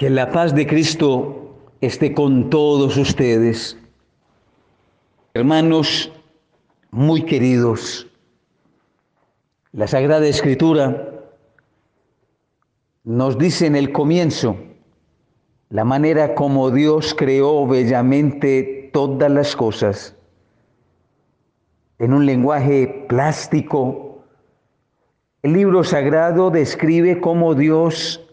Que la paz de Cristo esté con todos ustedes. Hermanos muy queridos, la Sagrada Escritura nos dice en el comienzo la manera como Dios creó bellamente todas las cosas en un lenguaje plástico. El libro sagrado describe cómo Dios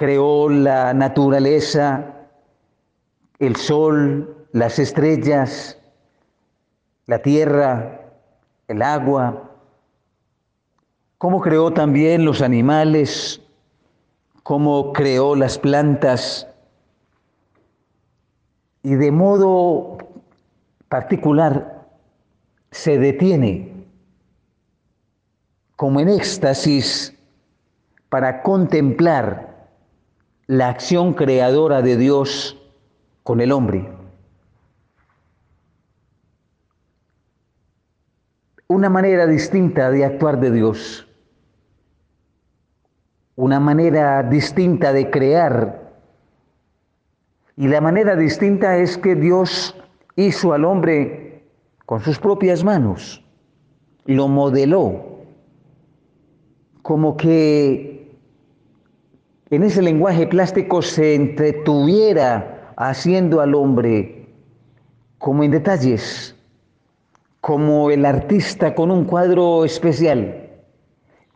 creó la naturaleza, el sol, las estrellas, la tierra, el agua, cómo creó también los animales, cómo creó las plantas y de modo particular se detiene como en éxtasis para contemplar la acción creadora de Dios con el hombre. Una manera distinta de actuar de Dios, una manera distinta de crear. Y la manera distinta es que Dios hizo al hombre con sus propias manos, lo modeló, como que en ese lenguaje plástico se entretuviera haciendo al hombre como en detalles, como el artista con un cuadro especial,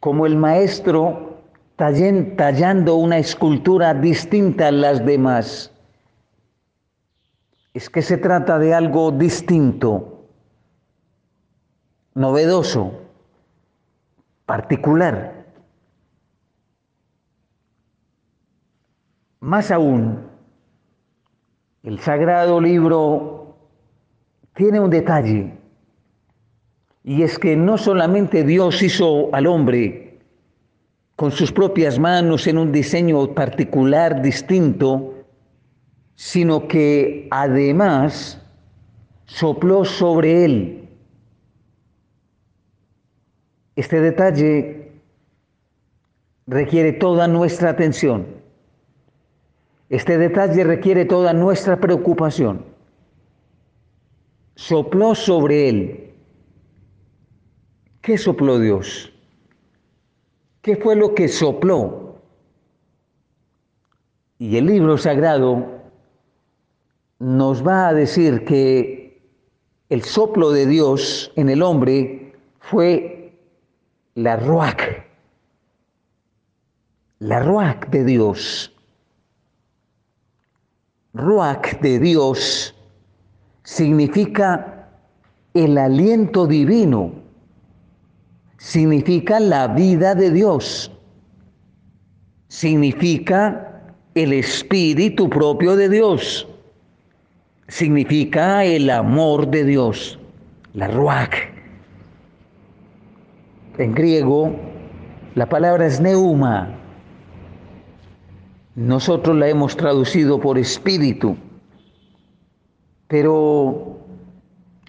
como el maestro tallando una escultura distinta a las demás. Es que se trata de algo distinto, novedoso, particular. Más aún, el sagrado libro tiene un detalle, y es que no solamente Dios hizo al hombre con sus propias manos en un diseño particular, distinto, sino que además sopló sobre él. Este detalle requiere toda nuestra atención. Este detalle requiere toda nuestra preocupación. Sopló sobre él. ¿Qué sopló Dios? ¿Qué fue lo que sopló? Y el libro sagrado nos va a decir que el soplo de Dios en el hombre fue la ruach, la ruach de Dios. Ruach de Dios significa el aliento divino, significa la vida de Dios, significa el espíritu propio de Dios, significa el amor de Dios, la Ruach. En griego, la palabra es neuma, nosotros la hemos traducido por espíritu, pero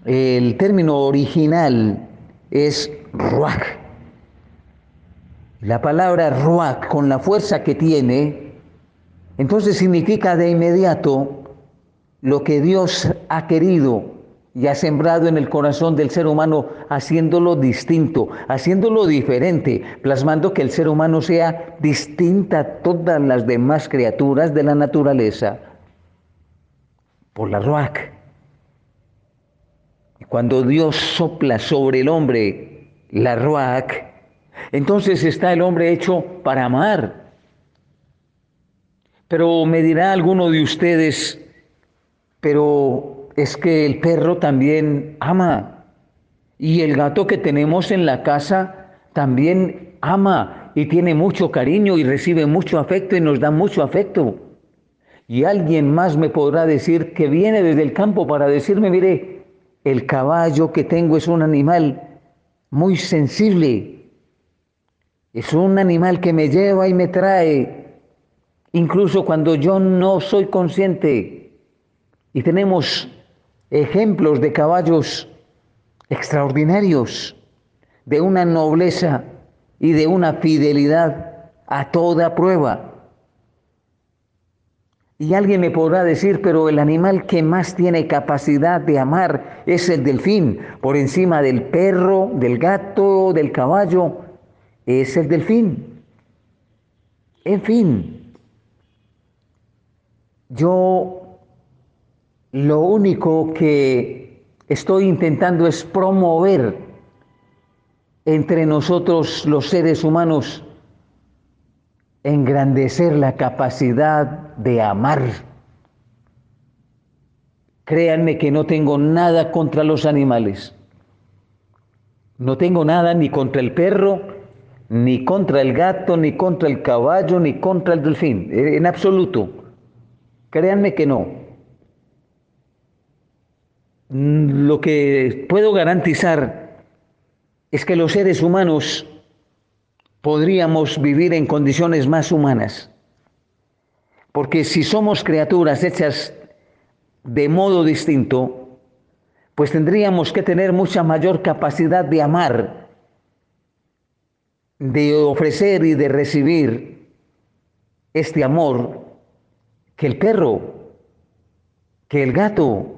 el término original es ruach. La palabra ruach, con la fuerza que tiene, entonces significa de inmediato lo que Dios ha querido y ha sembrado en el corazón del ser humano haciéndolo distinto, haciéndolo diferente, plasmando que el ser humano sea distinta a todas las demás criaturas de la naturaleza por la ruach. Cuando Dios sopla sobre el hombre la ruach, entonces está el hombre hecho para amar. Pero me dirá alguno de ustedes, pero es que el perro también ama y el gato que tenemos en la casa también ama y tiene mucho cariño y recibe mucho afecto y nos da mucho afecto. Y alguien más me podrá decir que viene desde el campo para decirme, mire, el caballo que tengo es un animal muy sensible, es un animal que me lleva y me trae, incluso cuando yo no soy consciente. Y tenemos ejemplos de caballos extraordinarios, de una nobleza y de una fidelidad a toda prueba. Y alguien me podrá decir, pero el animal que más tiene capacidad de amar es el delfín, por encima del perro, del gato, del caballo, es el delfín. En fin, yo lo único que estoy intentando es promover entre nosotros los seres humanos engrandecer la capacidad de amar. Créanme que no tengo nada contra los animales. No tengo nada ni contra el perro, ni contra el gato, ni contra el caballo, ni contra el delfín, en absoluto. Créanme que no. Lo que puedo garantizar es que los seres humanos podríamos vivir en condiciones más humanas. Porque si somos criaturas hechas de modo distinto, pues tendríamos que tener mucha mayor capacidad de amar, de ofrecer y de recibir este amor que el perro, que el gato,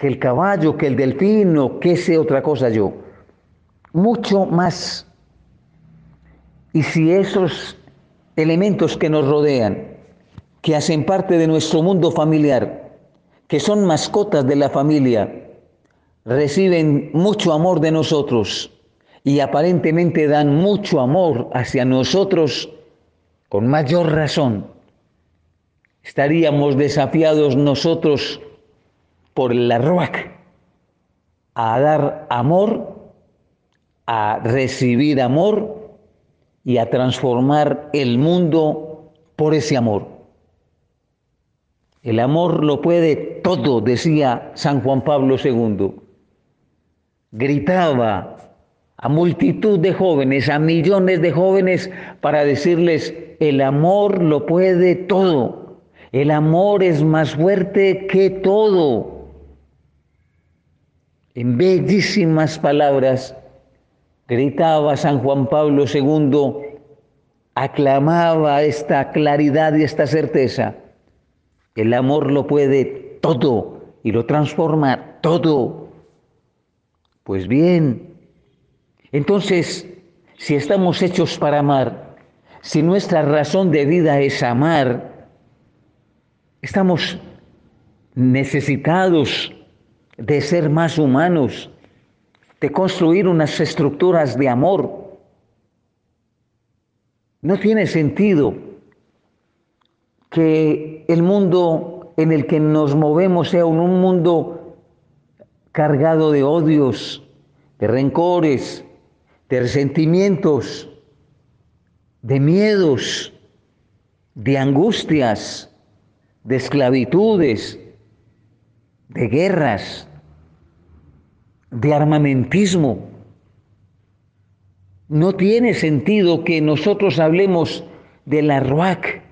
que el caballo, que el delfín o que sea otra cosa yo. Mucho más y si esos elementos que nos rodean, que hacen parte de nuestro mundo familiar, que son mascotas de la familia, reciben mucho amor de nosotros y aparentemente dan mucho amor hacia nosotros, con mayor razón, estaríamos desafiados nosotros por la RUAC a dar amor, a recibir amor y a transformar el mundo por ese amor. El amor lo puede todo, decía San Juan Pablo II. Gritaba a multitud de jóvenes, a millones de jóvenes, para decirles, el amor lo puede todo. El amor es más fuerte que todo. En bellísimas palabras, gritaba San Juan Pablo II, aclamaba esta claridad y esta certeza. El amor lo puede todo y lo transforma todo. Pues bien, entonces, si estamos hechos para amar, si nuestra razón de vida es amar, estamos necesitados de ser más humanos, de construir unas estructuras de amor. No tiene sentido que el mundo en el que nos movemos sea un mundo cargado de odios, de rencores, de resentimientos, de miedos, de angustias, de esclavitudes, de guerras, de armamentismo. No tiene sentido que nosotros hablemos de la RUAC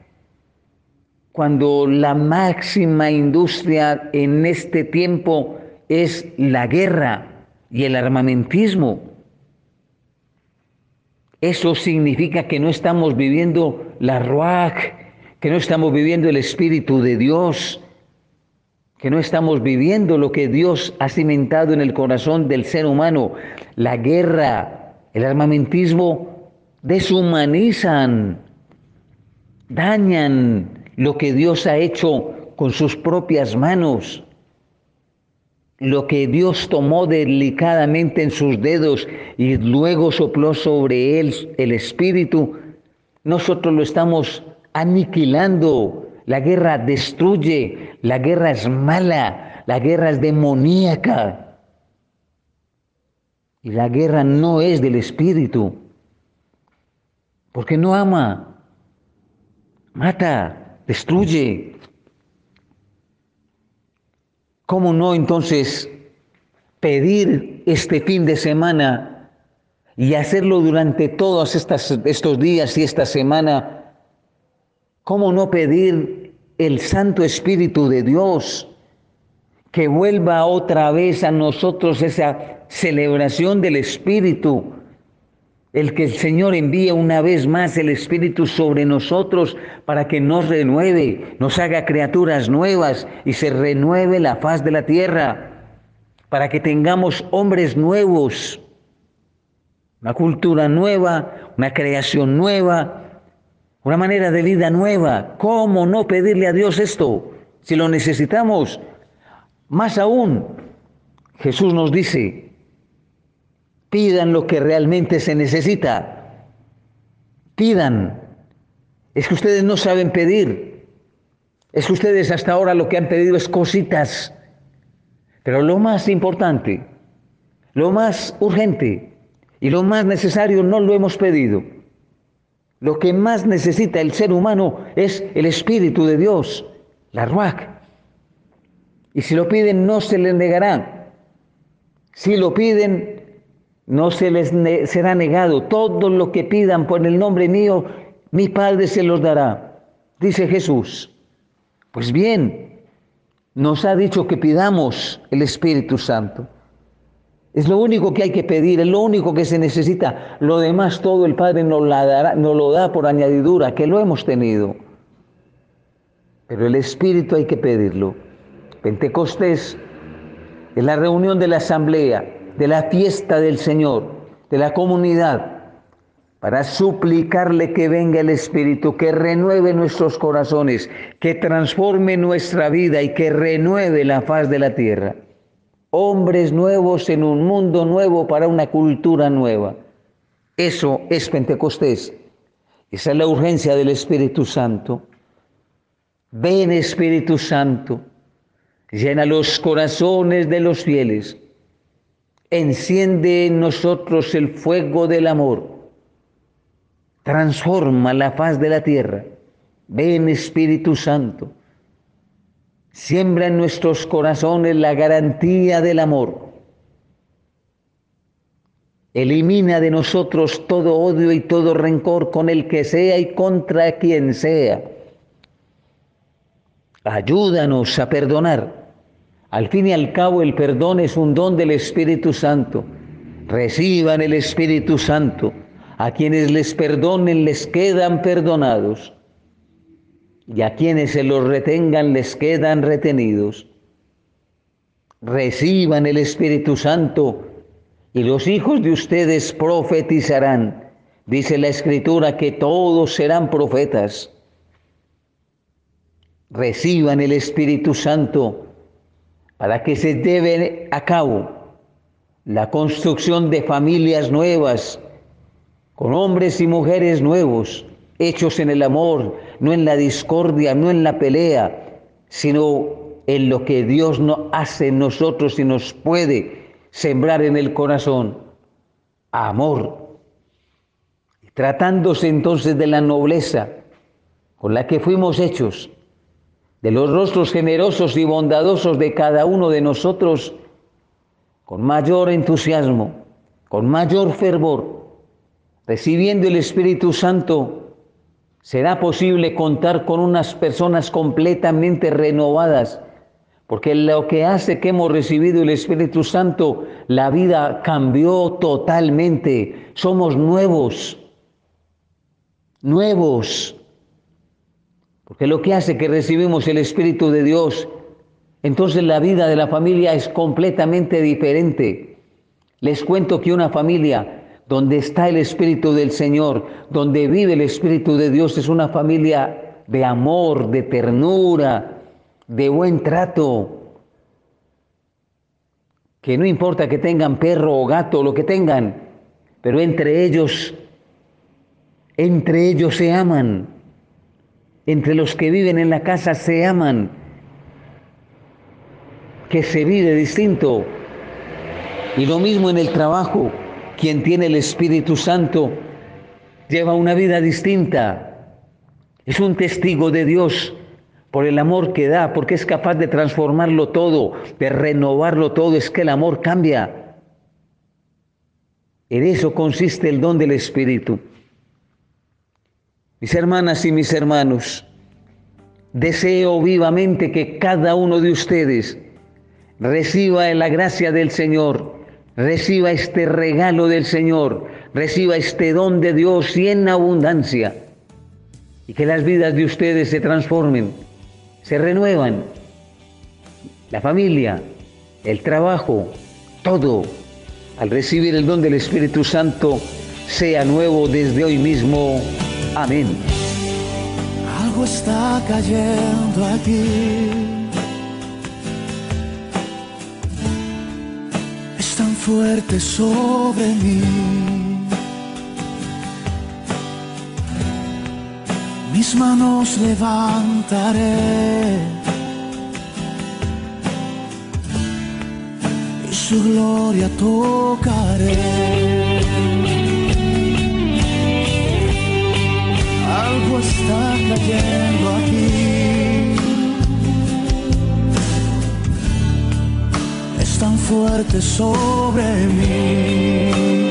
cuando la máxima industria en este tiempo es la guerra y el armamentismo. Eso significa que no estamos viviendo la RUAC, que no estamos viviendo el Espíritu de Dios, que no estamos viviendo lo que Dios ha cimentado en el corazón del ser humano. La guerra, el armamentismo deshumanizan, dañan lo que Dios ha hecho con sus propias manos, lo que Dios tomó delicadamente en sus dedos y luego sopló sobre él el Espíritu, nosotros lo estamos aniquilando, la guerra destruye, la guerra es mala, la guerra es demoníaca. Y la guerra no es del espíritu, porque no ama, mata, destruye. ¿Cómo no entonces pedir este fin de semana y hacerlo durante todos estos días y esta semana? ¿Cómo no pedir el Santo Espíritu de Dios que vuelva otra vez a nosotros esa celebración del Espíritu, el que el Señor envíe una vez más el Espíritu sobre nosotros para que nos renueve, nos haga criaturas nuevas y se renueve la faz de la tierra, para que tengamos hombres nuevos, una cultura nueva, una creación nueva, una manera de vida nueva. ¿Cómo no pedirle a Dios esto si lo necesitamos? Más aún, Jesús nos dice, pidan lo que realmente se necesita. Pidan. Es que ustedes no saben pedir. Es que ustedes hasta ahora lo que han pedido es cositas. Pero lo más importante, lo más urgente, y lo más necesario no lo hemos pedido. Lo que más necesita el ser humano es el Espíritu de Dios, la Ruach. Y si lo piden, no se les negará. Si lo piden, no se les será negado. Todo lo que pidan por el nombre mío, mi Padre se los dará. Dice Jesús. Pues bien, nos ha dicho que pidamos el Espíritu Santo. Es lo único que hay que pedir, es lo único que se necesita. Lo demás todo el Padre nos, la dará, nos lo da por añadidura, que lo hemos tenido. Pero el Espíritu hay que pedirlo. Pentecostés es la reunión de la asamblea, de la fiesta del Señor, de la comunidad, para suplicarle que venga el Espíritu, que renueve nuestros corazones, que transforme nuestra vida y que renueve la faz de la tierra hombres nuevos en un mundo nuevo para una cultura nueva. Eso es Pentecostés. Esa es la urgencia del Espíritu Santo. Ven Espíritu Santo, llena los corazones de los fieles, enciende en nosotros el fuego del amor, transforma la faz de la tierra. Ven Espíritu Santo. Siembra en nuestros corazones la garantía del amor. Elimina de nosotros todo odio y todo rencor con el que sea y contra quien sea. Ayúdanos a perdonar. Al fin y al cabo el perdón es un don del Espíritu Santo. Reciban el Espíritu Santo. A quienes les perdonen les quedan perdonados y a quienes se los retengan les quedan retenidos. Reciban el Espíritu Santo y los hijos de ustedes profetizarán. Dice la Escritura que todos serán profetas. Reciban el Espíritu Santo para que se lleve a cabo la construcción de familias nuevas, con hombres y mujeres nuevos, hechos en el amor, no en la discordia, no en la pelea, sino en lo que Dios no hace en nosotros y nos puede sembrar en el corazón. Amor. Tratándose entonces de la nobleza con la que fuimos hechos, de los rostros generosos y bondadosos de cada uno de nosotros, con mayor entusiasmo, con mayor fervor, recibiendo el Espíritu Santo será posible contar con unas personas completamente renovadas, porque lo que hace que hemos recibido el Espíritu Santo, la vida cambió totalmente, somos nuevos, nuevos, porque lo que hace que recibimos el Espíritu de Dios, entonces la vida de la familia es completamente diferente. Les cuento que una familia donde está el Espíritu del Señor, donde vive el Espíritu de Dios, es una familia de amor, de ternura, de buen trato. Que no importa que tengan perro o gato, lo que tengan, pero entre ellos, entre ellos se aman. Entre los que viven en la casa se aman. Que se vive distinto. Y lo mismo en el trabajo quien tiene el Espíritu Santo lleva una vida distinta. Es un testigo de Dios por el amor que da, porque es capaz de transformarlo todo, de renovarlo todo. Es que el amor cambia. En eso consiste el don del Espíritu. Mis hermanas y mis hermanos, deseo vivamente que cada uno de ustedes reciba la gracia del Señor reciba este regalo del Señor, reciba este don de Dios y en abundancia. Y que las vidas de ustedes se transformen, se renuevan. La familia, el trabajo, todo, al recibir el don del Espíritu Santo, sea nuevo desde hoy mismo. Amén. Algo está cayendo aquí. Fuerte sobre mí. Mis manos levantaré. Y su gloria tocaré. algo está cayendo. Fuerte sobre mí.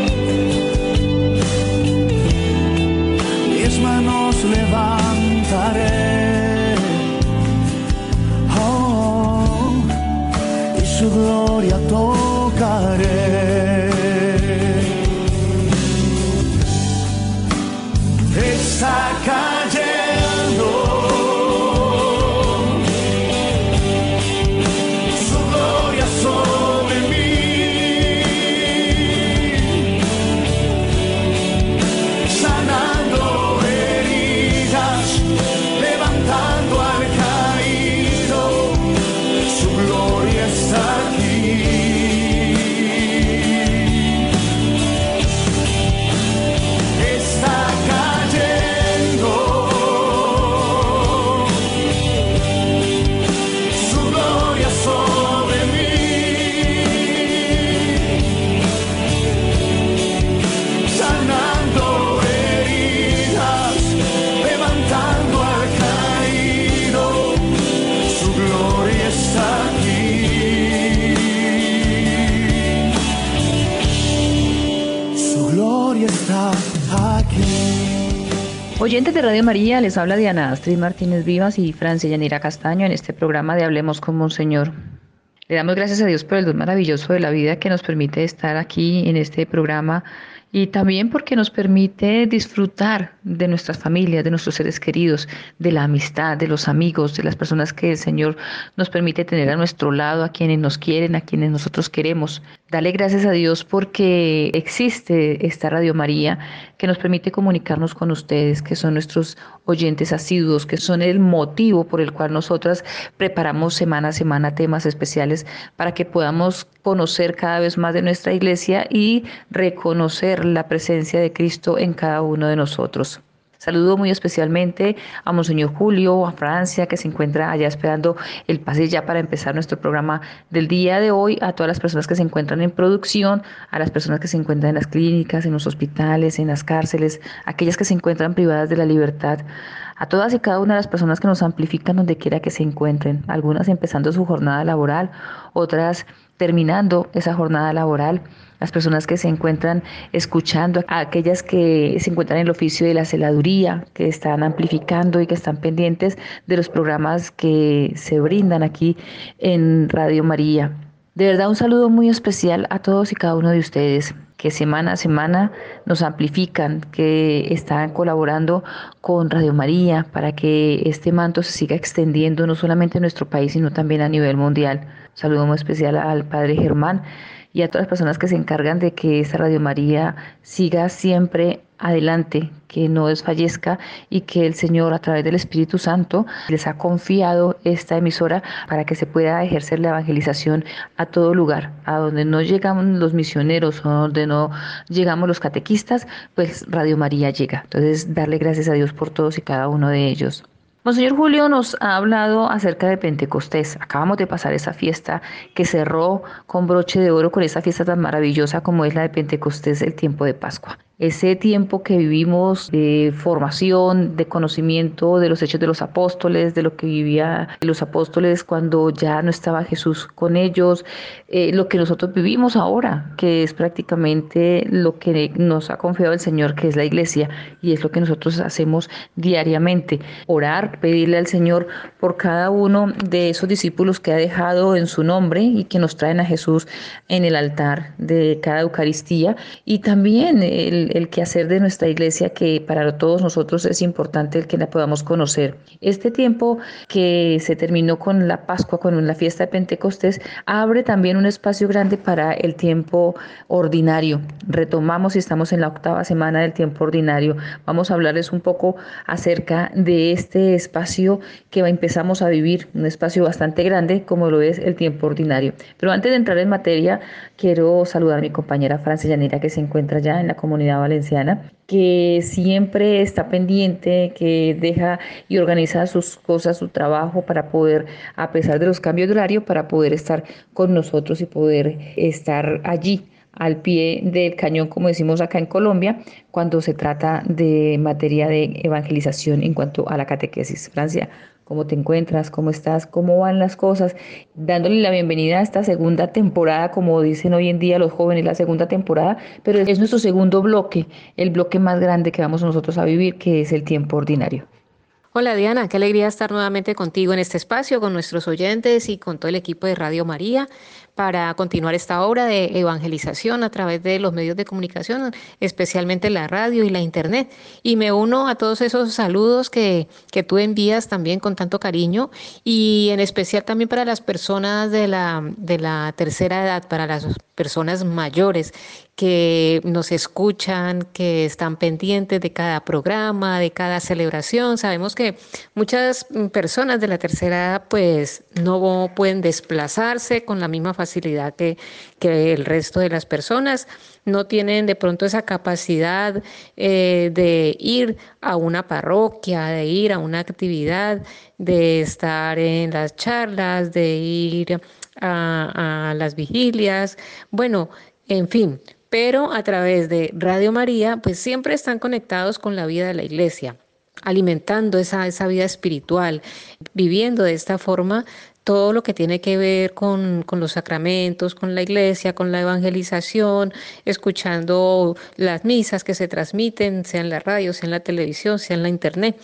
Radio María, les habla Diana Astrid Martínez Vivas y Francia Yanira Castaño en este programa de Hablemos con Monseñor. Le damos gracias a Dios por el don maravilloso de la vida que nos permite estar aquí en este programa y también porque nos permite disfrutar de nuestras familias, de nuestros seres queridos, de la amistad, de los amigos, de las personas que el Señor nos permite tener a nuestro lado, a quienes nos quieren, a quienes nosotros queremos. Dale gracias a Dios porque existe esta Radio María que nos permite comunicarnos con ustedes, que son nuestros oyentes asiduos, que son el motivo por el cual nosotras preparamos semana a semana temas especiales para que podamos conocer cada vez más de nuestra iglesia y reconocer la presencia de Cristo en cada uno de nosotros. Saludo muy especialmente a Monseñor Julio, a Francia, que se encuentra allá esperando el pase ya para empezar nuestro programa del día de hoy, a todas las personas que se encuentran en producción, a las personas que se encuentran en las clínicas, en los hospitales, en las cárceles, aquellas que se encuentran privadas de la libertad, a todas y cada una de las personas que nos amplifican donde quiera que se encuentren, algunas empezando su jornada laboral, otras terminando esa jornada laboral, las personas que se encuentran escuchando, a aquellas que se encuentran en el oficio de la celaduría, que están amplificando y que están pendientes de los programas que se brindan aquí en Radio María. De verdad un saludo muy especial a todos y cada uno de ustedes que semana a semana nos amplifican, que están colaborando con Radio María para que este manto se siga extendiendo no solamente en nuestro país, sino también a nivel mundial. Saludo muy especial al Padre Germán y a todas las personas que se encargan de que esta Radio María siga siempre adelante, que no desfallezca y que el Señor a través del Espíritu Santo les ha confiado esta emisora para que se pueda ejercer la evangelización a todo lugar, a donde no llegan los misioneros o donde no llegamos los catequistas, pues Radio María llega. Entonces, darle gracias a Dios por todos y cada uno de ellos. Monseñor Julio nos ha hablado acerca de Pentecostés. Acabamos de pasar esa fiesta que cerró con broche de oro con esa fiesta tan maravillosa como es la de Pentecostés, el tiempo de Pascua. Ese tiempo que vivimos de formación, de conocimiento de los hechos de los apóstoles, de lo que vivían los apóstoles cuando ya no estaba Jesús con ellos, eh, lo que nosotros vivimos ahora, que es prácticamente lo que nos ha confiado el Señor, que es la iglesia, y es lo que nosotros hacemos diariamente. Orar, pedirle al Señor por cada uno de esos discípulos que ha dejado en su nombre y que nos traen a Jesús en el altar de cada Eucaristía, y también el el, el quehacer de nuestra iglesia que para todos nosotros es importante el que la podamos conocer. Este tiempo que se terminó con la Pascua, con la fiesta de Pentecostés, abre también un espacio grande para el tiempo ordinario. Retomamos y estamos en la octava semana del tiempo ordinario. Vamos a hablarles un poco acerca de este espacio que empezamos a vivir, un espacio bastante grande como lo es el tiempo ordinario. Pero antes de entrar en materia, quiero saludar a mi compañera Francia Llanera que se encuentra ya en la comunidad valenciana que siempre está pendiente, que deja y organiza sus cosas, su trabajo para poder, a pesar de los cambios de horario, para poder estar con nosotros y poder estar allí al pie del cañón, como decimos acá en Colombia, cuando se trata de materia de evangelización en cuanto a la catequesis. Francia, cómo te encuentras, cómo estás, cómo van las cosas, dándole la bienvenida a esta segunda temporada, como dicen hoy en día los jóvenes, la segunda temporada, pero es nuestro segundo bloque, el bloque más grande que vamos nosotros a vivir, que es el tiempo ordinario. Hola Diana, qué alegría estar nuevamente contigo en este espacio, con nuestros oyentes y con todo el equipo de Radio María para continuar esta obra de evangelización a través de los medios de comunicación, especialmente la radio y la internet. Y me uno a todos esos saludos que, que tú envías también con tanto cariño y en especial también para las personas de la, de la tercera edad, para las personas mayores que nos escuchan, que están pendientes de cada programa, de cada celebración. Sabemos que muchas personas de la tercera edad pues no pueden desplazarse con la misma facilidad que, que el resto de las personas, no tienen de pronto esa capacidad eh, de ir a una parroquia, de ir a una actividad, de estar en las charlas, de ir a, a las vigilias, bueno, en fin, pero a través de Radio María, pues siempre están conectados con la vida de la iglesia alimentando esa, esa vida espiritual, viviendo de esta forma todo lo que tiene que ver con, con, los sacramentos, con la iglesia, con la evangelización, escuchando las misas que se transmiten, sea en la radio, sea en la televisión, sea en la internet.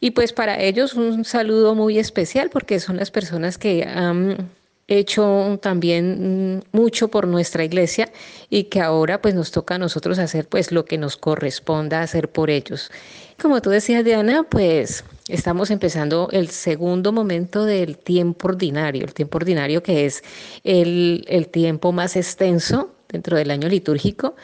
Y pues para ellos un saludo muy especial porque son las personas que han hecho también mucho por nuestra iglesia y que ahora pues nos toca a nosotros hacer pues lo que nos corresponda hacer por ellos. Como tú decías Diana, pues estamos empezando el segundo momento del tiempo ordinario, el tiempo ordinario que es el, el tiempo más extenso dentro del año litúrgico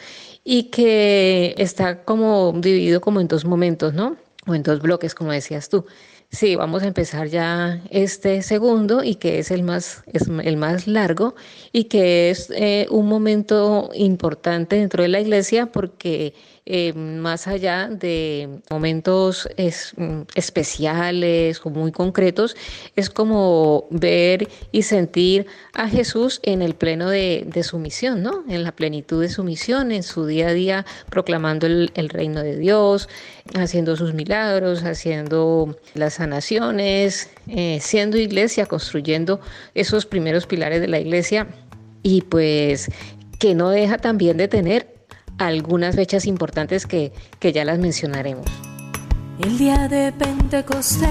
y que está como dividido como en dos momentos, ¿no? O en dos bloques, como decías tú. Sí, vamos a empezar ya este segundo y que es el más, es el más largo y que es eh, un momento importante dentro de la iglesia porque eh, más allá de momentos mm, especiales o muy concretos, es como ver y sentir a Jesús en el pleno de, su misión, ¿no? En la plenitud de su misión, en su día a día, proclamando el, reino de Dios, haciendo sus milagros, haciendo las sanaciones, eh, siendo iglesia, construyendo esos primeros pilares de la iglesia y pues que no deja también de tener algunas fechas importantes que, ya las mencionaremos. El día de Pentecostés,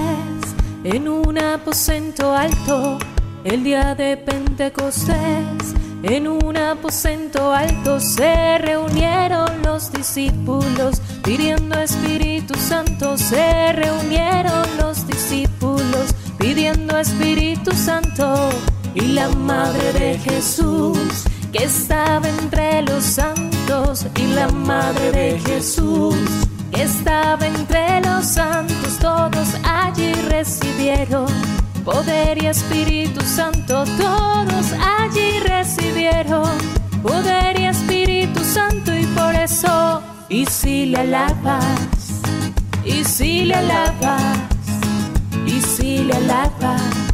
en un aposento alto, el día de Pentecostés, en un aposento alto se reunieron los discípulos pidiendo Espíritu Santo, se reunieron los discípulos pidiendo Espíritu Santo. Y la Madre de Jesús que estaba entre los santos y la Madre de Jesús. Que estaba entre los santos, todos allí recibieron poder y Espíritu Santo, todos allí recibieron poder y Espíritu Santo y por eso, y si le alabas, y si le alabas, y si le alabas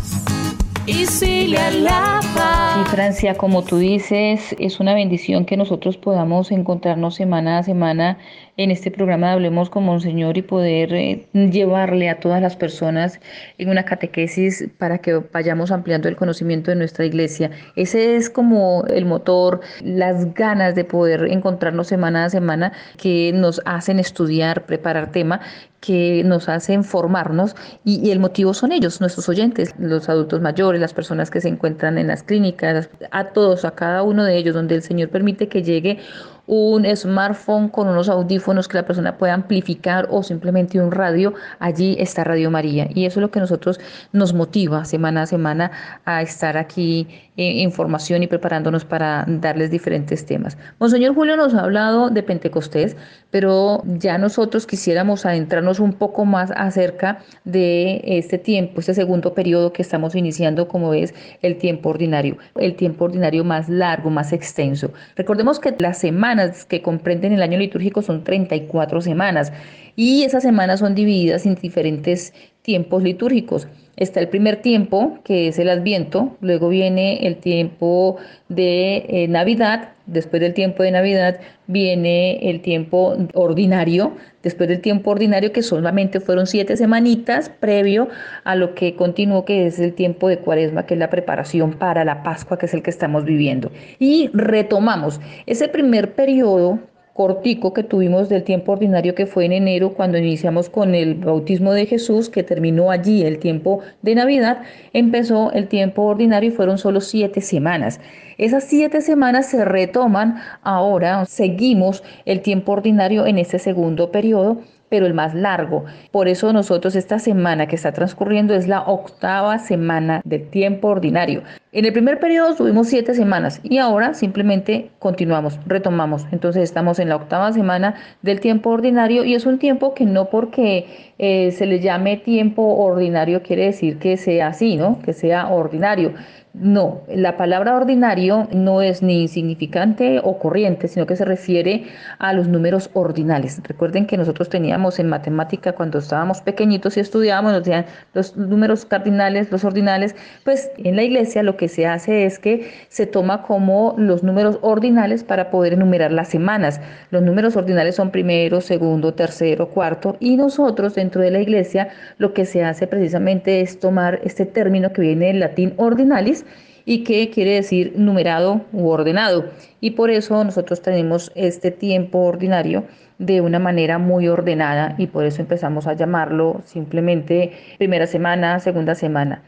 y si le alaba. Sí, Francia, como tú dices, es una bendición que nosotros podamos encontrarnos semana a semana en este programa Hablemos con Monseñor y poder eh, llevarle a todas las personas en una catequesis para que vayamos ampliando el conocimiento de nuestra iglesia. Ese es como el motor, las ganas de poder encontrarnos semana a semana que nos hacen estudiar, preparar tema que nos hacen formarnos y, el motivo son ellos, nuestros oyentes, los adultos mayores, las personas que se encuentran en las clínicas, a todos, a cada uno de ellos, donde el Señor permite que llegue un smartphone con unos audífonos que la persona pueda amplificar o simplemente un radio, allí está Radio María. Y eso es lo que nosotros nos motiva semana a semana a estar aquí en información y preparándonos para darles diferentes temas. Monseñor Julio nos ha hablado de Pentecostés, pero ya nosotros quisiéramos adentrarnos un poco más acerca de este tiempo, este segundo periodo que estamos iniciando, como es el tiempo ordinario, el tiempo ordinario más largo, más extenso. Recordemos que las semanas que comprenden el año litúrgico son 34 semanas y esas semanas son divididas en diferentes tiempos litúrgicos. Está el primer tiempo, que es el Adviento, luego viene el tiempo de eh, Navidad, después del tiempo de Navidad viene el tiempo ordinario, después del tiempo ordinario que solamente fueron siete semanitas previo a lo que continuó, que es el tiempo de Cuaresma, que es la preparación para la Pascua, que es el que estamos viviendo. Y retomamos ese primer periodo cortico que tuvimos del tiempo ordinario que fue en enero cuando iniciamos con el bautismo de Jesús, que terminó allí el tiempo de Navidad, empezó el tiempo ordinario y fueron solo siete semanas. Esas siete semanas se retoman ahora, seguimos el tiempo ordinario en este segundo periodo pero el más largo. Por eso nosotros esta semana que está transcurriendo es la octava semana del tiempo ordinario. En el primer periodo tuvimos siete semanas y ahora simplemente continuamos, retomamos. Entonces estamos en la octava semana del tiempo ordinario y es un tiempo que no porque eh, se le llame tiempo ordinario quiere decir que sea así, ¿no? Que sea ordinario no, la palabra ordinario no es ni insignificante o corriente, sino que se refiere a los números ordinales. Recuerden que nosotros teníamos en matemática cuando estábamos pequeñitos y estudiábamos, nos decían los números cardinales, los ordinales, pues en la iglesia lo que se hace es que se toma como los números ordinales para poder enumerar las semanas. Los números ordinales son primero, segundo, tercero, cuarto y nosotros dentro de la iglesia lo que se hace precisamente es tomar este término que viene del latín ordinalis, y que quiere decir numerado u ordenado. Y por eso nosotros tenemos este tiempo ordinario de una manera muy ordenada y por eso empezamos a llamarlo simplemente primera semana, segunda semana.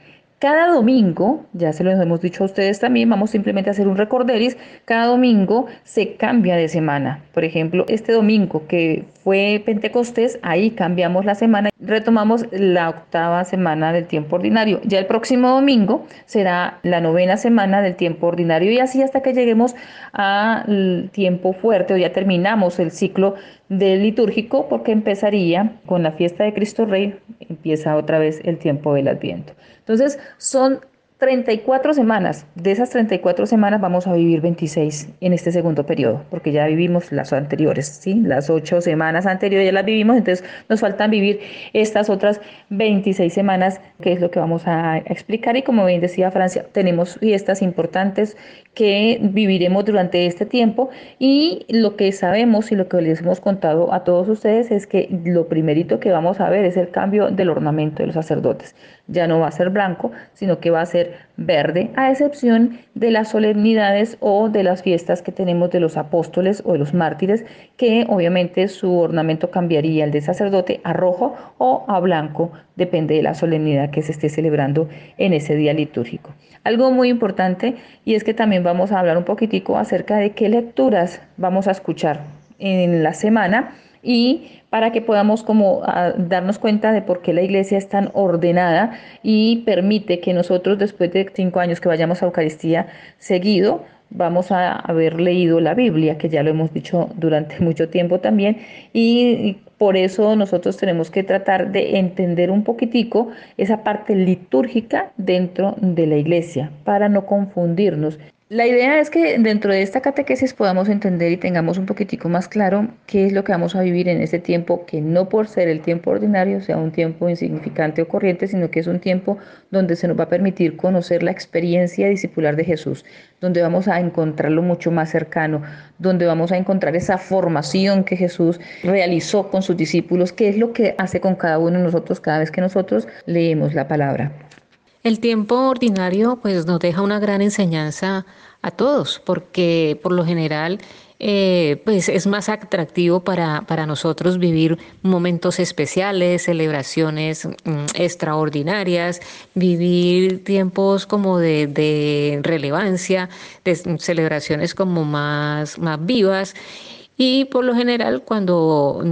Cada domingo, ya se lo hemos dicho a ustedes también, vamos simplemente a hacer un recorderis, cada domingo se cambia de semana. Por ejemplo, este domingo que fue Pentecostés, ahí cambiamos la semana, retomamos la octava semana del tiempo ordinario. Ya el próximo domingo será la novena semana del tiempo ordinario y así hasta que lleguemos al tiempo fuerte o ya terminamos el ciclo del litúrgico porque empezaría con la fiesta de Cristo Rey, empieza otra vez el tiempo del Adviento. Entonces, son 34 semanas. De esas 34 semanas vamos a vivir 26 en este segundo periodo, porque ya vivimos las anteriores, ¿sí? Las ocho semanas anteriores ya las vivimos, entonces nos faltan vivir estas otras 26 semanas, que es lo que vamos a explicar. Y como bien decía Francia, tenemos fiestas importantes que viviremos durante este tiempo y lo que sabemos y lo que les hemos contado a todos ustedes es que lo primerito que vamos a ver es el cambio del ornamento de los sacerdotes. Ya no va a ser blanco, sino que va a ser verde, a excepción de las solemnidades o de las fiestas que tenemos de los apóstoles o de los mártires, que obviamente su ornamento cambiaría el de sacerdote a rojo o a blanco, depende de la solemnidad que se esté celebrando en ese día litúrgico. Algo muy importante y es que también vamos a hablar un poquitico acerca de qué lecturas vamos a escuchar en la semana y para que podamos como ah, darnos cuenta de por qué la iglesia es tan ordenada y permite que nosotros después de cinco años que vayamos a Eucaristía seguido, vamos a haber leído la Biblia, que ya lo hemos dicho durante mucho tiempo también, y por eso nosotros tenemos que tratar de entender un poquitico esa parte litúrgica dentro de la iglesia, para no confundirnos la idea es que dentro de esta catequesis podamos entender y tengamos un poquitico más claro qué es lo que vamos a vivir en ese tiempo, que no por ser el tiempo ordinario sea un tiempo insignificante o corriente, sino que es un tiempo donde se nos va a permitir conocer la experiencia discipular de Jesús, donde vamos a encontrarlo mucho más cercano, donde vamos a encontrar esa formación que Jesús realizó con sus discípulos, qué es lo que hace con cada uno de nosotros cada vez que nosotros leemos la palabra. El tiempo ordinario pues nos deja una gran enseñanza a todos, porque por lo general eh, pues es más atractivo para, para, nosotros vivir momentos especiales, celebraciones mm, extraordinarias, vivir tiempos como de, de relevancia, de celebraciones como más, más vivas. Y por lo general, cuando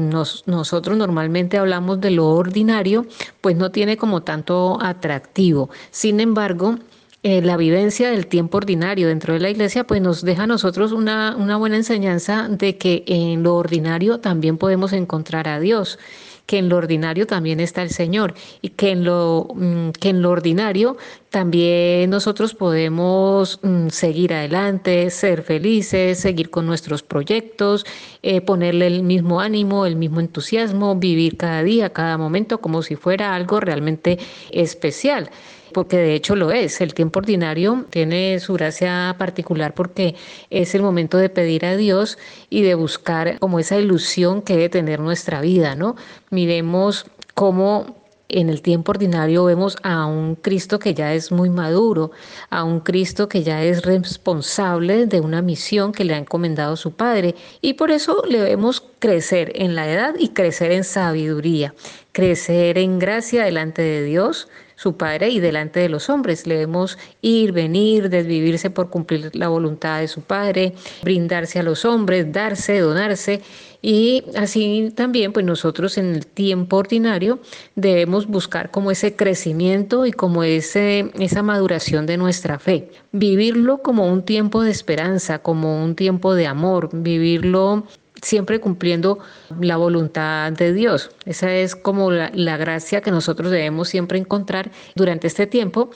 nosotros normalmente hablamos de lo ordinario, pues no tiene como tanto atractivo. Sin embargo, eh, la vivencia del tiempo ordinario dentro de la iglesia, pues nos deja a nosotros una, una buena enseñanza de que en lo ordinario también podemos encontrar a Dios que en lo ordinario también está el Señor y que en lo, mm, que en lo ordinario también nosotros podemos mm, seguir adelante, ser felices, seguir con nuestros proyectos, eh, ponerle el mismo ánimo, el mismo entusiasmo, vivir cada día, cada momento como si fuera algo realmente especial porque de hecho lo es. El tiempo ordinario tiene su gracia particular porque es el momento de pedir a Dios y de buscar como esa ilusión que debe tener nuestra vida, ¿no? Miremos cómo en el tiempo ordinario vemos a un Cristo que ya es muy maduro, a un Cristo que ya es responsable de una misión que le ha encomendado su Padre. Y por eso le vemos crecer en la edad y crecer en sabiduría, crecer en gracia delante de Dios, su Padre y delante de los hombres. Le vemos ir, venir, desvivirse por cumplir la voluntad de su Padre, brindarse a los hombres, darse, donarse. Y así también, pues nosotros en el tiempo ordinario debemos buscar como ese crecimiento y como ese, esa maduración de nuestra fe. Vivirlo como un tiempo de esperanza, como un tiempo de amor, vivirlo siempre cumpliendo la voluntad de Dios. Esa es como la, gracia que nosotros debemos siempre encontrar durante este tiempo,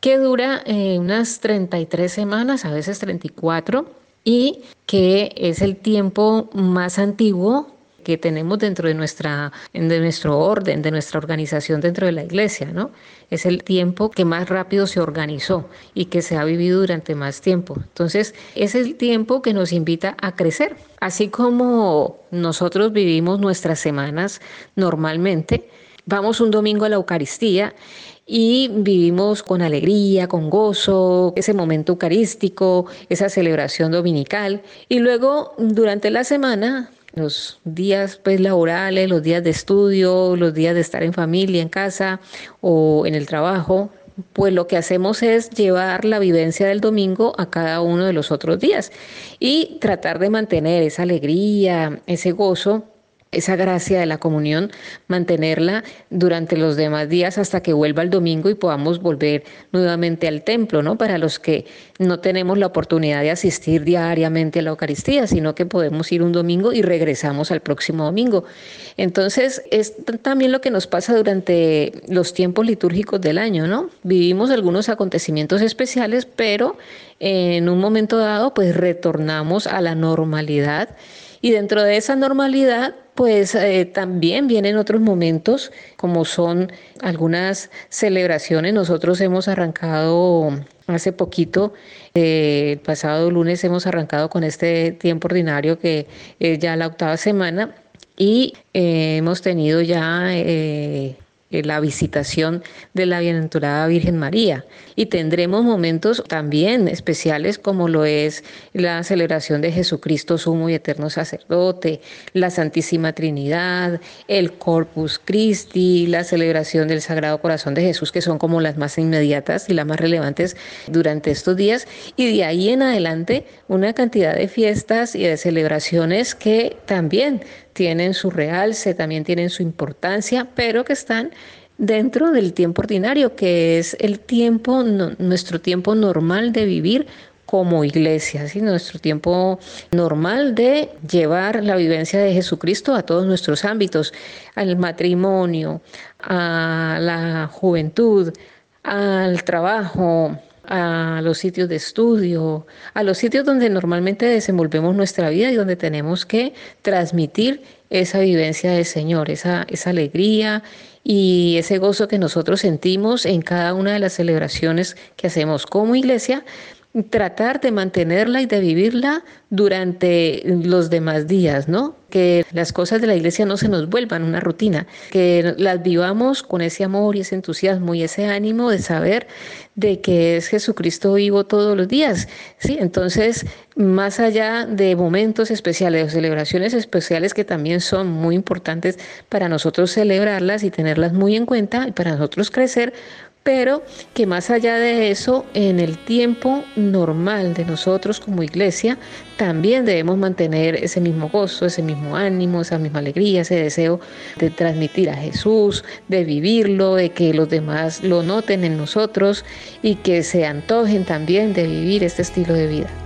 que dura eh, unas 33 semanas, a veces 34, y que es el tiempo más antiguo que tenemos dentro de, nuestra, de nuestro orden, de nuestra organización dentro de la iglesia, ¿no? Es el tiempo que más rápido se organizó y que se ha vivido durante más tiempo. Entonces, es el tiempo que nos invita a crecer. Así como nosotros vivimos nuestras semanas normalmente, vamos un domingo a la Eucaristía y vivimos con alegría, con gozo, ese momento eucarístico, esa celebración dominical. Y luego, durante la semana, los días pues laborales, los días de estudio, los días de estar en familia, en casa o en el trabajo, pues lo que hacemos es llevar la vivencia del domingo a cada uno de los otros días y tratar de mantener esa alegría, ese gozo esa gracia de la comunión, mantenerla durante los demás días hasta que vuelva el domingo y podamos volver nuevamente al templo, ¿no? Para los que no tenemos la oportunidad de asistir diariamente a la Eucaristía, sino que podemos ir un domingo y regresamos al próximo domingo. Entonces, es también lo que nos pasa durante los tiempos litúrgicos del año, ¿no? Vivimos algunos acontecimientos especiales, pero en un momento dado, pues retornamos a la normalidad y dentro de esa normalidad, pues eh, también vienen otros momentos, como son algunas celebraciones. Nosotros hemos arrancado hace poquito, eh, el pasado lunes hemos arrancado con este tiempo ordinario que es ya la octava semana y eh, hemos tenido ya eh, la visitación de la bienaventurada Virgen María. Y tendremos momentos también especiales como lo es la celebración de Jesucristo sumo y eterno sacerdote, la Santísima Trinidad, el Corpus Christi, la celebración del Sagrado Corazón de Jesús, que son como las más inmediatas y las más relevantes durante estos días. Y de ahí en adelante una cantidad de fiestas y de celebraciones que también tienen su realce, también tienen su importancia, pero que están dentro del tiempo ordinario, que es el tiempo, nuestro tiempo normal de vivir como iglesia, ¿sí? nuestro tiempo normal de llevar la vivencia de Jesucristo a todos nuestros ámbitos, al matrimonio, a la juventud, al trabajo, a los sitios de estudio, a los sitios donde normalmente desenvolvemos nuestra vida y donde tenemos que transmitir esa vivencia del Señor, esa, esa alegría y ese gozo que nosotros sentimos en cada una de las celebraciones que hacemos como iglesia tratar de mantenerla y de vivirla durante los demás días, ¿no? Que las cosas de la iglesia no se nos vuelvan una rutina, que las vivamos con ese amor y ese entusiasmo y ese ánimo de saber de que es Jesucristo vivo todos los días, ¿sí? Entonces, más allá de momentos especiales o celebraciones especiales que también son muy importantes para nosotros celebrarlas y tenerlas muy en cuenta y para nosotros crecer, pero que más allá de eso, en el tiempo normal de nosotros como iglesia, también debemos mantener ese mismo gozo, ese mismo ánimo, esa misma alegría, ese deseo de transmitir a Jesús, de vivirlo, de que los demás lo noten en nosotros y que se antojen también de vivir este estilo de vida.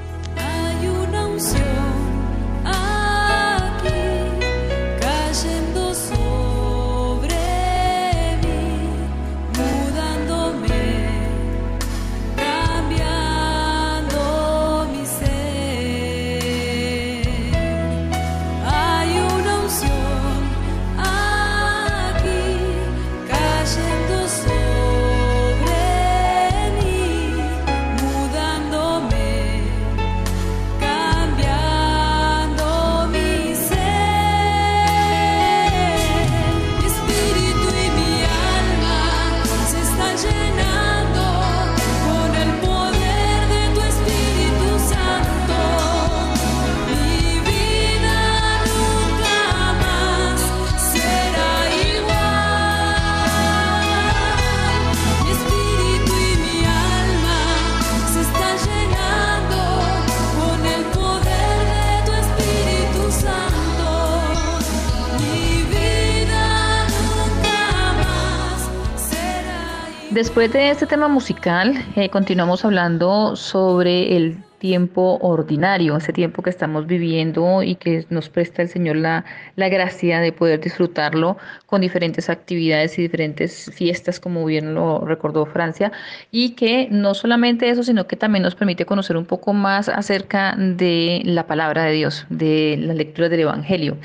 Después de este tema musical, eh, continuamos hablando sobre el tiempo ordinario, ese tiempo que estamos viviendo y que nos presta el Señor la, la, gracia de poder disfrutarlo con diferentes actividades y diferentes fiestas, como bien lo recordó Francia, y que no solamente eso, sino que también nos permite conocer un poco más acerca de la palabra de Dios, de la lectura del Evangelio.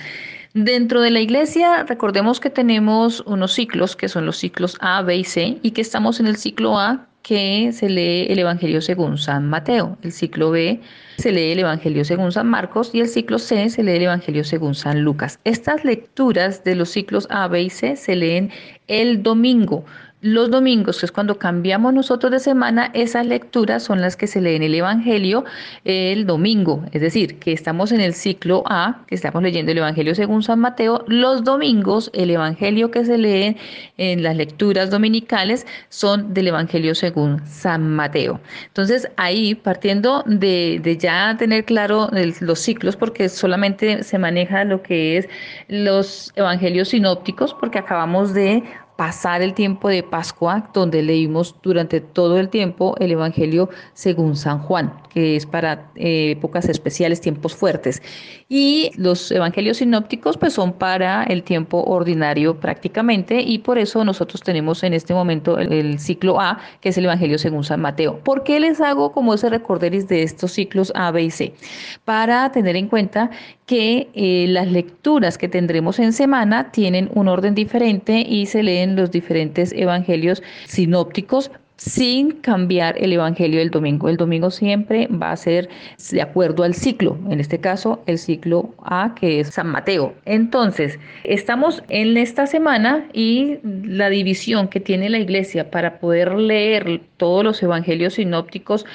Dentro de la iglesia, recordemos que tenemos unos ciclos, que son los ciclos A, B y C, y que estamos en el ciclo A, que se lee el Evangelio según San Mateo. El ciclo B se lee el Evangelio según San Marcos y el ciclo C se lee el Evangelio según San Lucas. Estas lecturas de los ciclos A, B y C se leen el domingo. Los domingos, que es cuando cambiamos nosotros de semana, esas lecturas son las que se leen el Evangelio el domingo. Es decir, que estamos en el ciclo A, que estamos leyendo el Evangelio según San Mateo. Los domingos, el Evangelio que se lee en las lecturas dominicales son del Evangelio según San Mateo. Entonces, ahí, partiendo de, ya tener claro los ciclos, porque solamente se maneja lo que es los Evangelios sinópticos, porque acabamos de pasar el tiempo de Pascua, donde leímos durante todo el tiempo el Evangelio según San Juan, que es para eh, épocas especiales, tiempos fuertes. Y los Evangelios sinópticos, pues son para el tiempo ordinario prácticamente, y por eso nosotros tenemos en este momento el, ciclo A, que es el Evangelio según San Mateo. ¿Por qué les hago como ese recorderis de estos ciclos A, B y C? Para tener en cuenta que eh, las lecturas que tendremos en semana tienen un orden diferente y se leen los diferentes evangelios sinópticos sin cambiar el Evangelio del domingo. El domingo siempre va a ser de acuerdo al ciclo, en este caso el ciclo A, que es San Mateo. Entonces, estamos en esta semana y la división que tiene la iglesia para poder leer todos los evangelios sinópticos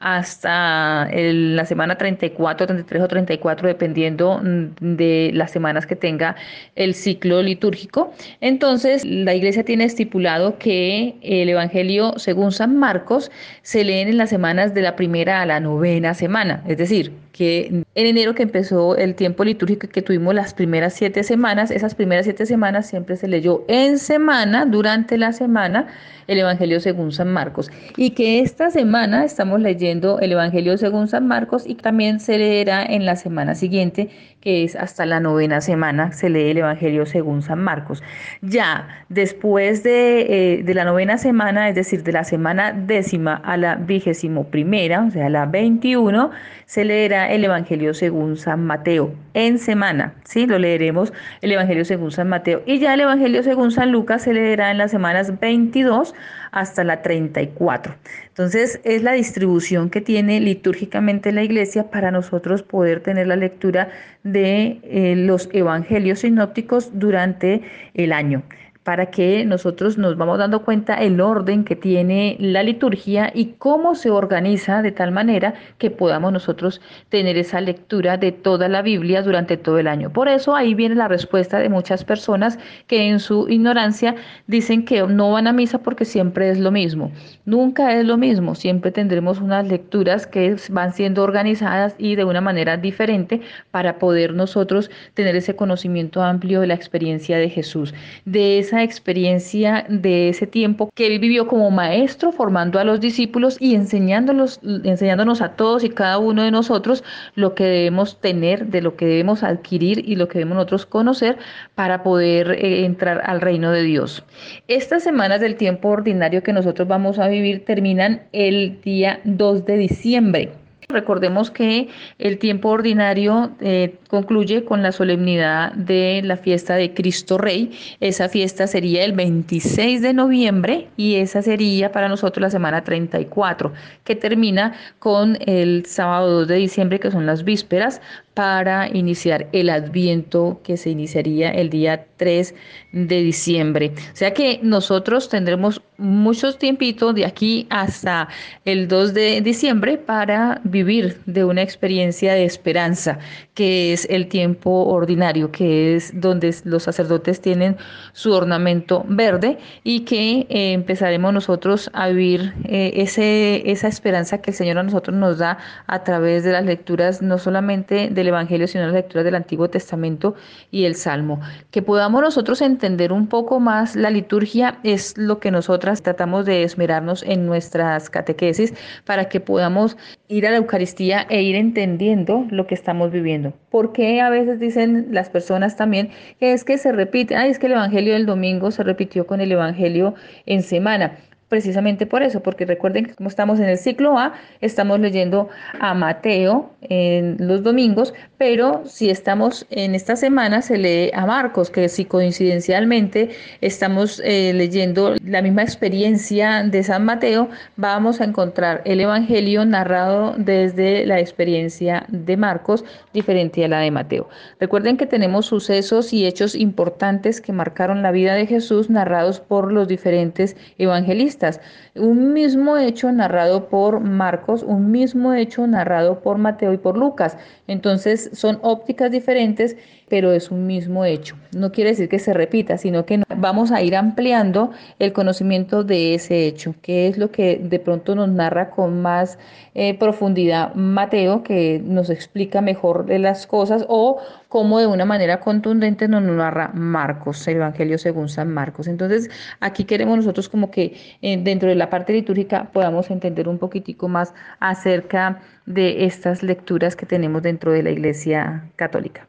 hasta la semana 34, 33 o 34, dependiendo mm, de las semanas que tenga el ciclo litúrgico. Entonces, la iglesia tiene estipulado que el Evangelio según San Marcos se leen en las semanas de la primera a la novena semana, es decir, que en enero que empezó el tiempo litúrgico que tuvimos las primeras siete semanas, esas primeras siete semanas siempre se leyó en semana, durante la semana, el Evangelio según San Marcos. Y que esta semana estamos leyendo el Evangelio según San Marcos y también se leerá en la semana siguiente, que es hasta la novena semana, se lee el Evangelio según San Marcos. Ya después de, eh, de la novena semana, es decir, de la semana décima a la vigésimo primera, o sea, la 21, se leerá el Evangelio según San Mateo. En semana, ¿sí? Lo leeremos el Evangelio según San Mateo. Y ya el Evangelio según San Lucas se leerá en las semanas 22 hasta la 34. Entonces es la distribución que tiene litúrgicamente la iglesia para nosotros poder tener la lectura de eh, los evangelios sinópticos durante el año para que nosotros nos vamos dando cuenta el orden que tiene la liturgia y cómo se organiza de tal manera que podamos nosotros tener esa lectura de toda la Biblia durante todo el año. Por eso ahí viene la respuesta de muchas personas que en su ignorancia dicen que no van a misa porque siempre es lo mismo. Nunca es lo mismo, siempre tendremos unas lecturas que van siendo organizadas y de una manera diferente para poder nosotros tener ese conocimiento amplio de la experiencia de Jesús, de esa experiencia de ese tiempo que él vivió como maestro formando a los discípulos y enseñándolos, enseñándonos a todos y cada uno de nosotros lo que debemos tener, de lo que debemos adquirir y lo que debemos nosotros conocer para poder eh, entrar al reino de Dios. Estas semanas del tiempo ordinario que nosotros vamos a vivir terminan el día 2 de diciembre. Recordemos que el tiempo ordinario eh, concluye con la solemnidad de la fiesta de Cristo Rey. Esa fiesta sería el 26 de noviembre y esa sería para nosotros la semana 34, que termina con el sábado 2 de diciembre, que son las vísperas, para iniciar el adviento que se iniciaría el día 3 de diciembre. O sea que nosotros tendremos muchos tiempitos de aquí hasta el 2 de diciembre para vivir de una experiencia de esperanza, que es el tiempo ordinario, que es donde los sacerdotes tienen su ornamento verde y que eh, empezaremos nosotros a vivir eh, ese, esa esperanza que el Señor a nosotros nos da a través de las lecturas, no solamente del Evangelio, sino las lecturas del Antiguo Testamento y el Salmo. Que podamos nosotros entender un poco más la liturgia es lo que nosotras tratamos de esmerarnos en nuestras catequesis para que podamos ir a la Eucaristía e ir entendiendo lo que estamos viviendo. Porque a veces dicen las personas también que es que se repite, ay, es que el Evangelio del domingo se repitió con el Evangelio en semana? Precisamente por eso, porque recuerden que como estamos en el ciclo A, estamos leyendo a Mateo en los domingos, pero si estamos en esta semana se lee a Marcos, que si coincidencialmente estamos eh, leyendo la misma experiencia de San Mateo, vamos a encontrar el Evangelio narrado desde la experiencia de Marcos, diferente a la de Mateo. Recuerden que tenemos sucesos y hechos importantes que marcaron la vida de Jesús narrados por los diferentes evangelistas feministas un mismo hecho narrado por Marcos, un mismo hecho narrado por Mateo y por Lucas. Entonces son ópticas diferentes, pero es un mismo hecho. No quiere decir que se repita, sino que vamos a ir ampliando el conocimiento de ese hecho, que es lo que de pronto nos narra con más eh, profundidad Mateo, que nos explica mejor de las cosas, o como de una manera contundente nos narra Marcos, el Evangelio según San Marcos. Entonces, aquí queremos nosotros como que eh, dentro de la parte litúrgica podamos entender un poquitico más acerca de estas lecturas que tenemos dentro de la Iglesia Católica.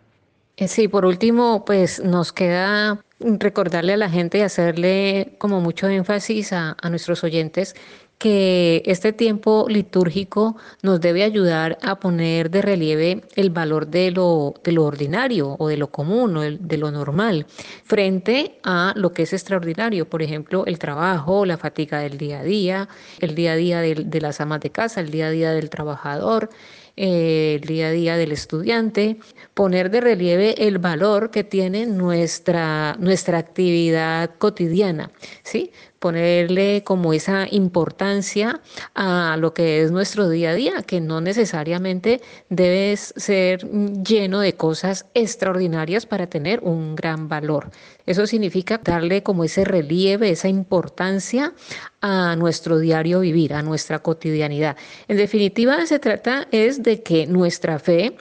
Eh, sí, por último, pues nos queda recordarle a la gente y hacerle como mucho énfasis a, a nuestros oyentes que este tiempo litúrgico nos debe ayudar a poner de relieve el valor de lo, de lo ordinario o de lo común o de lo normal frente a lo que es extraordinario, por ejemplo, el trabajo, la fatiga del día a día, el día a día de, las amas de casa, el día a día del trabajador, el día a día del estudiante, poner de relieve el valor que tiene nuestra, nuestra actividad cotidiana, ¿sí? Ponerle como esa importancia a lo que es nuestro día a día, que no necesariamente debe ser lleno de cosas extraordinarias para tener un gran valor. Eso significa darle como ese relieve, esa importancia a nuestro diario vivir, a nuestra cotidianidad. En definitiva, se trata es de que nuestra fe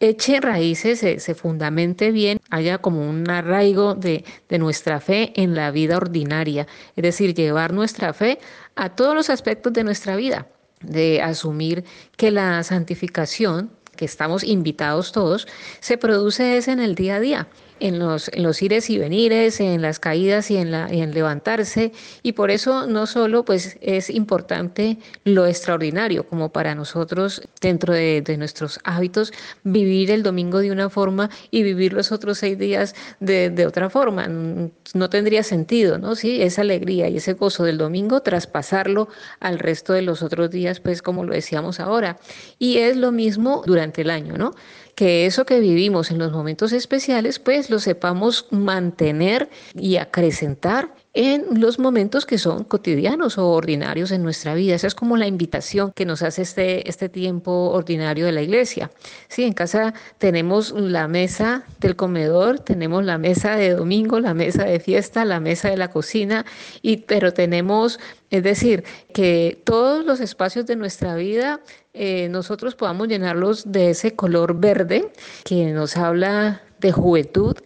eche raíces, se, fundamente bien, haya como un arraigo de, de nuestra fe en la vida ordinaria, es decir, llevar nuestra fe a todos los aspectos de nuestra vida, de asumir que la santificación que estamos invitados todos, se produce es en el día a día en los, en los ires y venires, en las caídas y en, la, en levantarse. Y por eso no solo pues, es importante lo extraordinario, como para nosotros dentro de, de nuestros hábitos, vivir el domingo de una forma y vivir los otros seis días de, de otra forma. No tendría sentido, ¿no? Sí, esa alegría y ese gozo del domingo, traspasarlo al resto de los otros días, pues como lo decíamos ahora. Y es lo mismo durante el año, ¿no? Que eso que vivimos en los momentos especiales, pues lo sepamos mantener y acrecentar en los momentos que son cotidianos o ordinarios en nuestra vida. Esa es como la invitación que nos hace este, este tiempo ordinario de la iglesia. Sí, en casa tenemos la mesa del comedor, tenemos la mesa de domingo, la mesa de fiesta, la mesa de la cocina, y, pero tenemos, es decir, que todos los espacios de nuestra vida eh, nosotros podamos llenarlos de ese color verde que nos habla de juventud,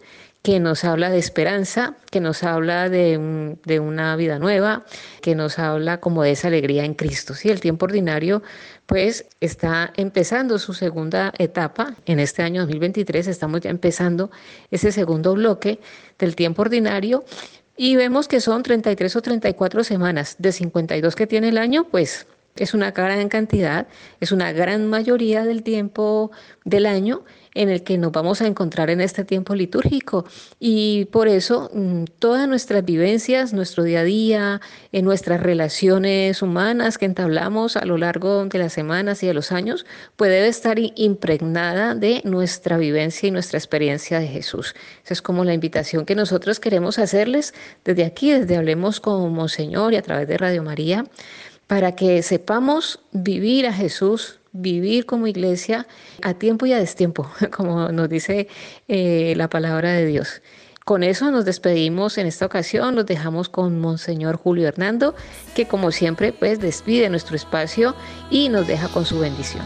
que nos habla de esperanza, que nos habla de, una vida nueva, que nos habla como de esa alegría en Cristo. Sí, el tiempo ordinario pues está empezando su segunda etapa. En este año 2023 estamos ya empezando ese segundo bloque del tiempo ordinario y vemos que son 33 o 34 semanas de 52 que tiene el año, pues es una gran cantidad, es una gran mayoría del tiempo del año en el que nos vamos a encontrar en este tiempo litúrgico. Y por eso mm, todas nuestras vivencias, nuestro día a día, en nuestras relaciones humanas que entablamos a lo largo de las semanas y de los años, puede estar impregnada de nuestra vivencia y nuestra experiencia de Jesús. Esa es como la invitación que nosotros queremos hacerles desde aquí, desde Hablemos como Señor y a través de Radio María, para que sepamos vivir a Jesús vivir como iglesia a tiempo y a destiempo, como nos dice eh, la palabra de Dios. Con eso nos despedimos en esta ocasión, nos dejamos con Monseñor Julio Hernando, que como siempre pues despide nuestro espacio y nos deja con su bendición.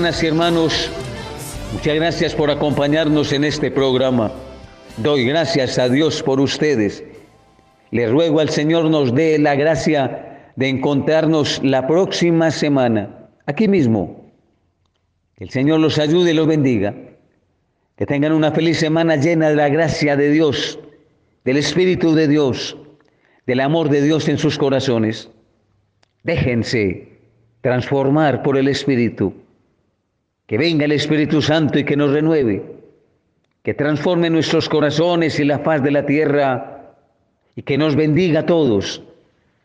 Hermanas y hermanos, muchas gracias por acompañarnos en este programa. Doy gracias a Dios por ustedes. Le ruego al Señor nos dé la gracia de encontrarnos la próxima semana, aquí mismo. Que el Señor los ayude y los bendiga. Que tengan una feliz semana llena de la gracia de Dios, del Espíritu de Dios, del amor de Dios en sus corazones. Déjense transformar por el Espíritu. Que venga el Espíritu Santo y que nos renueve, que transforme nuestros corazones y la paz de la tierra y que nos bendiga a todos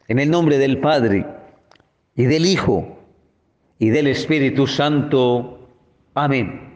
en el nombre del Padre y del Hijo y del Espíritu Santo. Amén.